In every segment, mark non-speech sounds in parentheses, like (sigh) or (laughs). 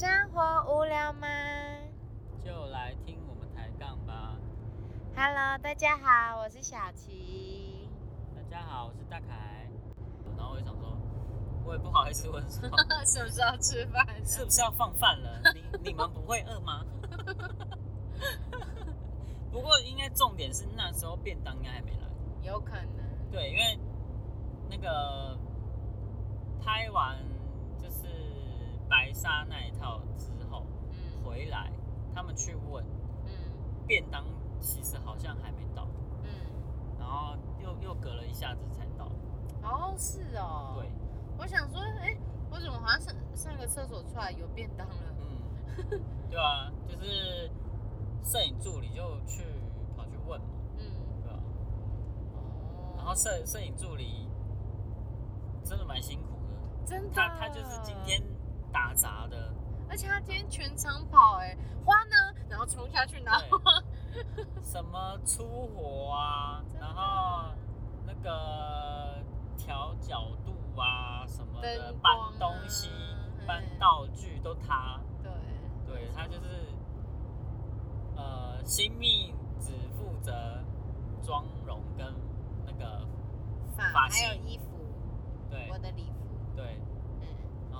生活无聊吗就来听我们抬杠吧。？Hello，大家好，我是小琪。大家好，我是大凯。然后我就想说，我也不好意思问说，(laughs) 什么时候吃饭？是不是要放饭了？你你们不会饿吗？(laughs) 不过应该重点是那时候便当应该还没来。有可能。对，因为那个拍完就是白沙那一套之后嗯回来，他们去问嗯便当，其实好像还没到，嗯。然后又又隔了一下子才到。哦，是哦。对，。我想说，哎、我怎么好像上上个厕所出来有便当了？嗯，(laughs) 对啊，就是摄影助理就去跑去问嘛，嗯。对吧、哦。然后摄摄影助理真的蛮辛苦的，真的。他他就是今天打杂的，而且他今天全场跑、哎，花呢？然后冲下去拿花。什么出活啊，然后那个调角度啊什么的，搬东西、搬嗯道具都他，对。对他就是呃新密只负责妆容跟那个发发还有型衣服，对我的礼服。对，嗯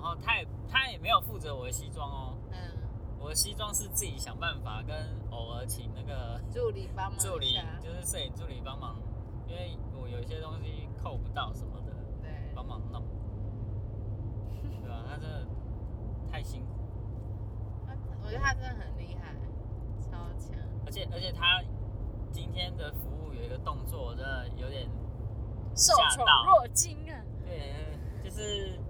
然后他也他也没有负责我的西装哦，嗯。我的西装是自己想办法，跟偶尔请那个助理帮忙助理，就是摄影助理帮忙，因为我有一些东西扣不到什么的，对，帮忙弄，对吧、他真的太辛苦，他我觉得他真的很厉害，超强。而且而且他今天的服务有一个动作，我真的有点受宠若惊啊！对，就是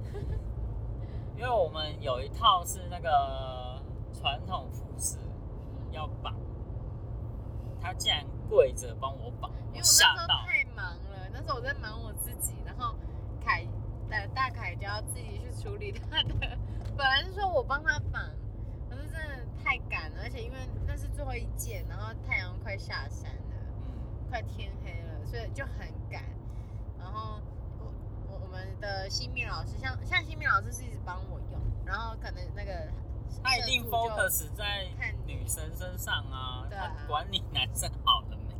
因为我们有一套是那个传统服饰要绑，他竟然跪着帮我绑，因为我那吓到。时候太忙了，那时候我在忙我自己，然后凯呃大凯就要自己去处理他的，本来是说我帮他绑，可是真的太赶了，而且因为那是最后一件，然后太阳快下山了。嗯，快天黑了，所以就很赶。然后我我我们的新密老师，像像新密老师是一直帮我用，然后可能那个他一定 focus 在看女生身上啊，对啊他管你男生好了没？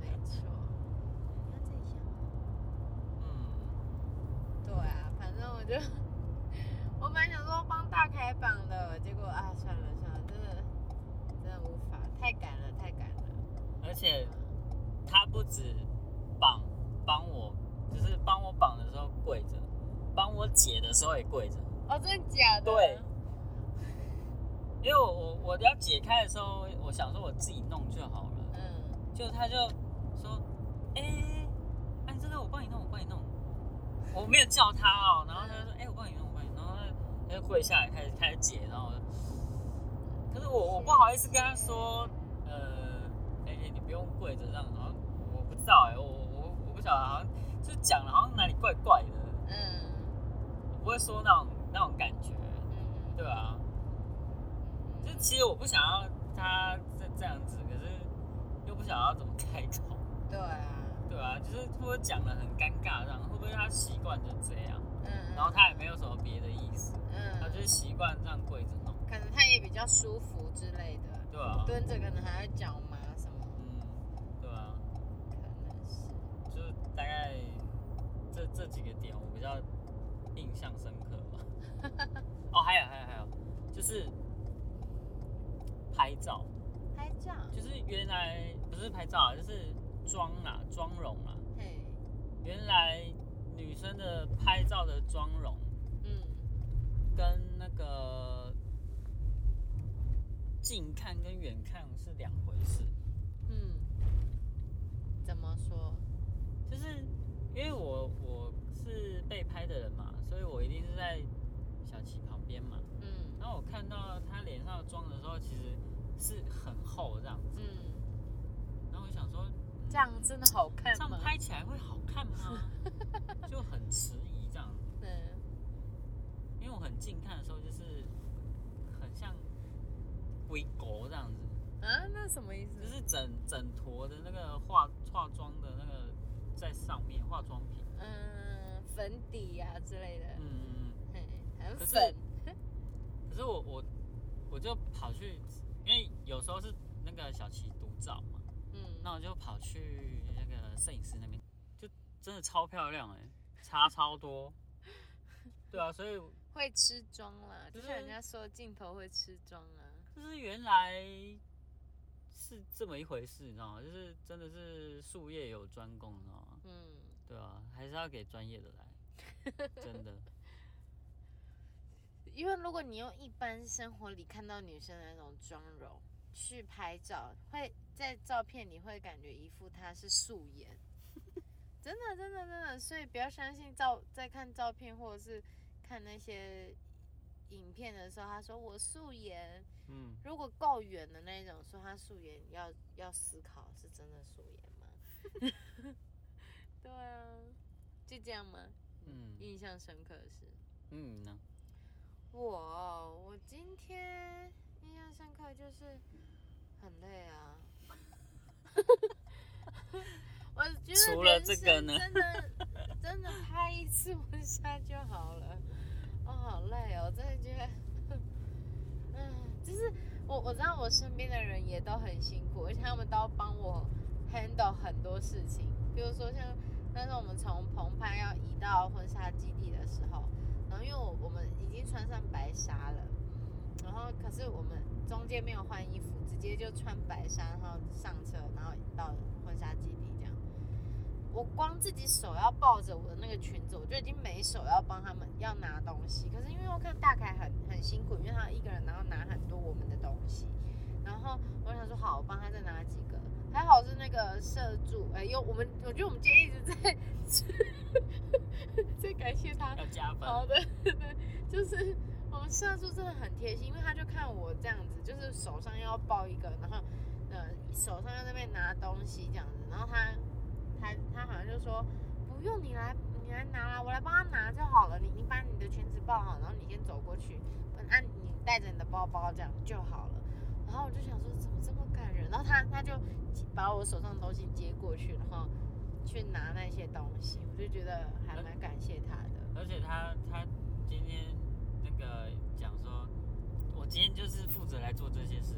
没错。那这一下，嗯，对啊，反正我就我本来想说帮大开榜的，结果啊算了算了，真的真的无法，太赶了太赶了。而且他不止绑帮我，就是帮我绑的时候跪着，帮我解的时候也跪着。哦，真的假的？对。因为我我我要解开的时候，我想说我自己弄就好了，嗯，就他就说，哎、哎、这个我帮你弄，我帮你弄。我没有叫他哦，然后他就说，哎、我帮你弄，我帮你弄，然后他就跪下来开始开始解，然后可是我我不好意思跟他说，呃，哎、哎你不用跪着这样，然后我不知道哎、我我我不晓得，好像就讲了好像哪里怪怪的，嗯我不会说那种那种感觉，嗯，对吧、嗯就其实我不想要他这这样子，可是又不想要怎么开口，对啊，对啊、就是会不会讲的很尴尬这样，会不会他习惯就这样，嗯，然后他也没有什么别的意思，嗯，他就是习惯这样跪着弄，可能他也比较舒服之类的，对啊、蹲着可能还要脚麻什么，嗯，对啊、可能是，就是大概这这几个点我比较印象深刻吧。哦，还有还有还有，就是拍照，拍照，就是原来不是拍照啊，就是妆啊，妆容啊。嘿，原来女生的拍照的妆容嗯，跟那个近看跟远看是两回事。嗯，怎么说？就是因为我我是被拍的人嘛，所以我一定是在边嘛。嗯然后我看到她脸上的妆的时候，其实是很厚这样子。嗯，然后我想说，嗯这样真的好看这样吗？拍起来会好看吗？(laughs) 就很迟疑这样。嗯，因为我很近看的时候，就是很像微狗这样子，啊，那什么意思？就是整整坨的那个化化妆的那个在上面化妆品。嗯，粉底啊之类的，嗯嗯嗯。嘿，很可是粉，可是我我我就跑去，因为有时候是那个小琪独照嘛，嗯，那我就跑去那个摄影师那边，就真的超漂亮哎、差超多。(laughs) 对啊，所以会吃妆啦，就就像人家说镜头会吃妆啊。就是原来是这么一回事，你知道吗？就是真的是术业有专攻，你知道吗？嗯，对啊，还是要给专业的来，(laughs) 真的。因为如果你用一般生活里看到女生的那种妆容去拍照，会在照片里会感觉一副她是素颜，(laughs) 真的真的真的，所以不要相信照在看照片或者是看那些影片的时候，他说我素颜，嗯，如果够远的那种说他素颜，要要思考是真的素颜吗？(laughs) 对啊，就这样吗？嗯印象深刻的是。嗯呢，我我今天印象深刻就是很累啊。我觉得除了这个呢真的真的拍一次婚纱就好了。哦，好累哦，真的觉得，嗯，就是我我知道我身边的人也都很辛苦，而且他们都要帮我 handle 很多事情，比如说像那时候我们从澎湃要移到婚纱基地的时候，然后因为我我们已经穿上白纱了，然后可是我们中间没有换衣服，直接就穿白纱，然后上车，然后到婚纱基地这样。我光自己手要抱着我的那个裙子，我就已经没手要帮他们要拿东西。可是因为我看大凯很很辛苦，因为他一个人然后拿很多我们的东西，然后我想说好，我帮他再拿几个。还好是那个社助，哎、呦，我们我觉得我们今天一直在 (laughs) 在感谢他，要加分。好的，社助真的很贴心，因为他就看我这样子，就是手上要抱一个，然后呃手上要那边拿东西这样子，然后他他他好像就说不用你来你来拿啦，我来帮他拿就好了，你你把你的裙子抱好，然后你先走过去，按你带着你的包包这样就好了。然后我就想说怎么这么感人，然后他他就把我手上的东西接过去，然后去拿那些东西，我就觉得还蛮感谢他的。而且他他今天那个，我今天就是负责来做这些事。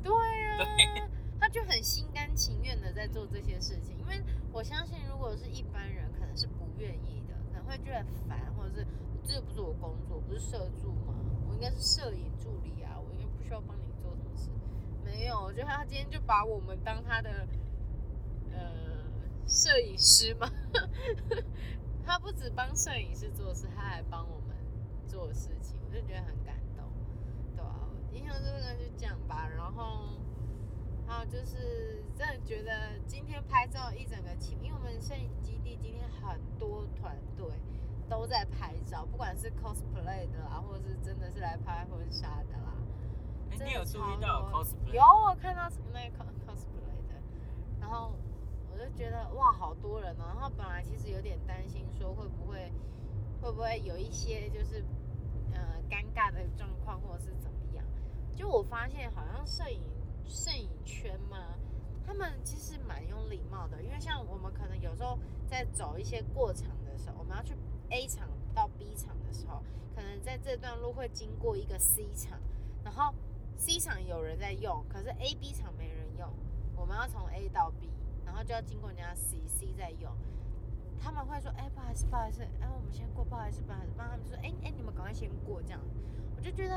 对啊，他就很心甘情愿的在做这些事情，因为我相信，如果是一般人，可能是不愿意的，可能会觉得烦，或者是这不是我工作，不是摄助吗？我应该是摄影助理啊，我应该不需要帮你做什么事。没有，我觉得他今天就把我们当他的呃摄影师嘛，(laughs) 他不止帮摄影师做事，他还帮我们做事情，我就觉得很感印象深刻就这样吧。然后还有就是真的觉得今天拍照一整个情，因为我们摄影基地今天很多团队都在拍照，不管是 cosplay 的啦，或者是真的是来拍婚纱的啦。哎、真的你有注超意到多 cosplay？有，我看到那个 cos- cosplay 的，然后我就觉得哇，好多人哦。然后本来其实有点担心，说会不会会不会有一些就是呃尴尬的状况，或。就我发现好像摄影摄影圈嘛，他们其实蛮有礼貌的，因为像我们可能有时候在走一些过场的时候，我们要去 A 场到 B 场的时候，可能在这段路会经过一个 C 场，然后 C 场有人在用，可是 A、B 场没人用，我们要从 A 到 B，然后就要经过人家 C，C 在用。他们会说：“哎、不好意思，不好意思，哎、我们先过，不好意思，不好意思。”帮他们说：“哎、哎、你们赶快先过。”这样，我就觉得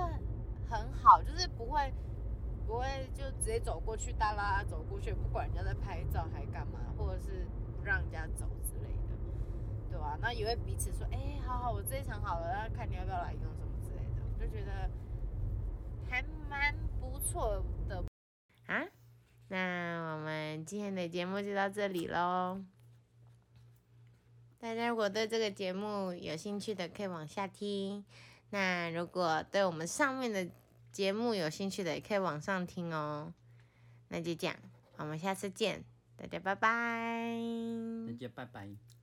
很好，就是不会不会就直接走过去，哒啦走过去，不管人家在拍照还干嘛，或者是不让人家走之类的，对吧、那也会彼此说：“哎、好好，我这一场好了，那看你要不要来用什么之类的。”我就觉得还蛮不错的啊。那我们今天的节目就到这里喽。大家如果对这个节目有兴趣的，可以往下听。那如果对我们上面的节目有兴趣的，也可以往上听哦。那就这样，我们下次见，大家拜拜。大家拜拜。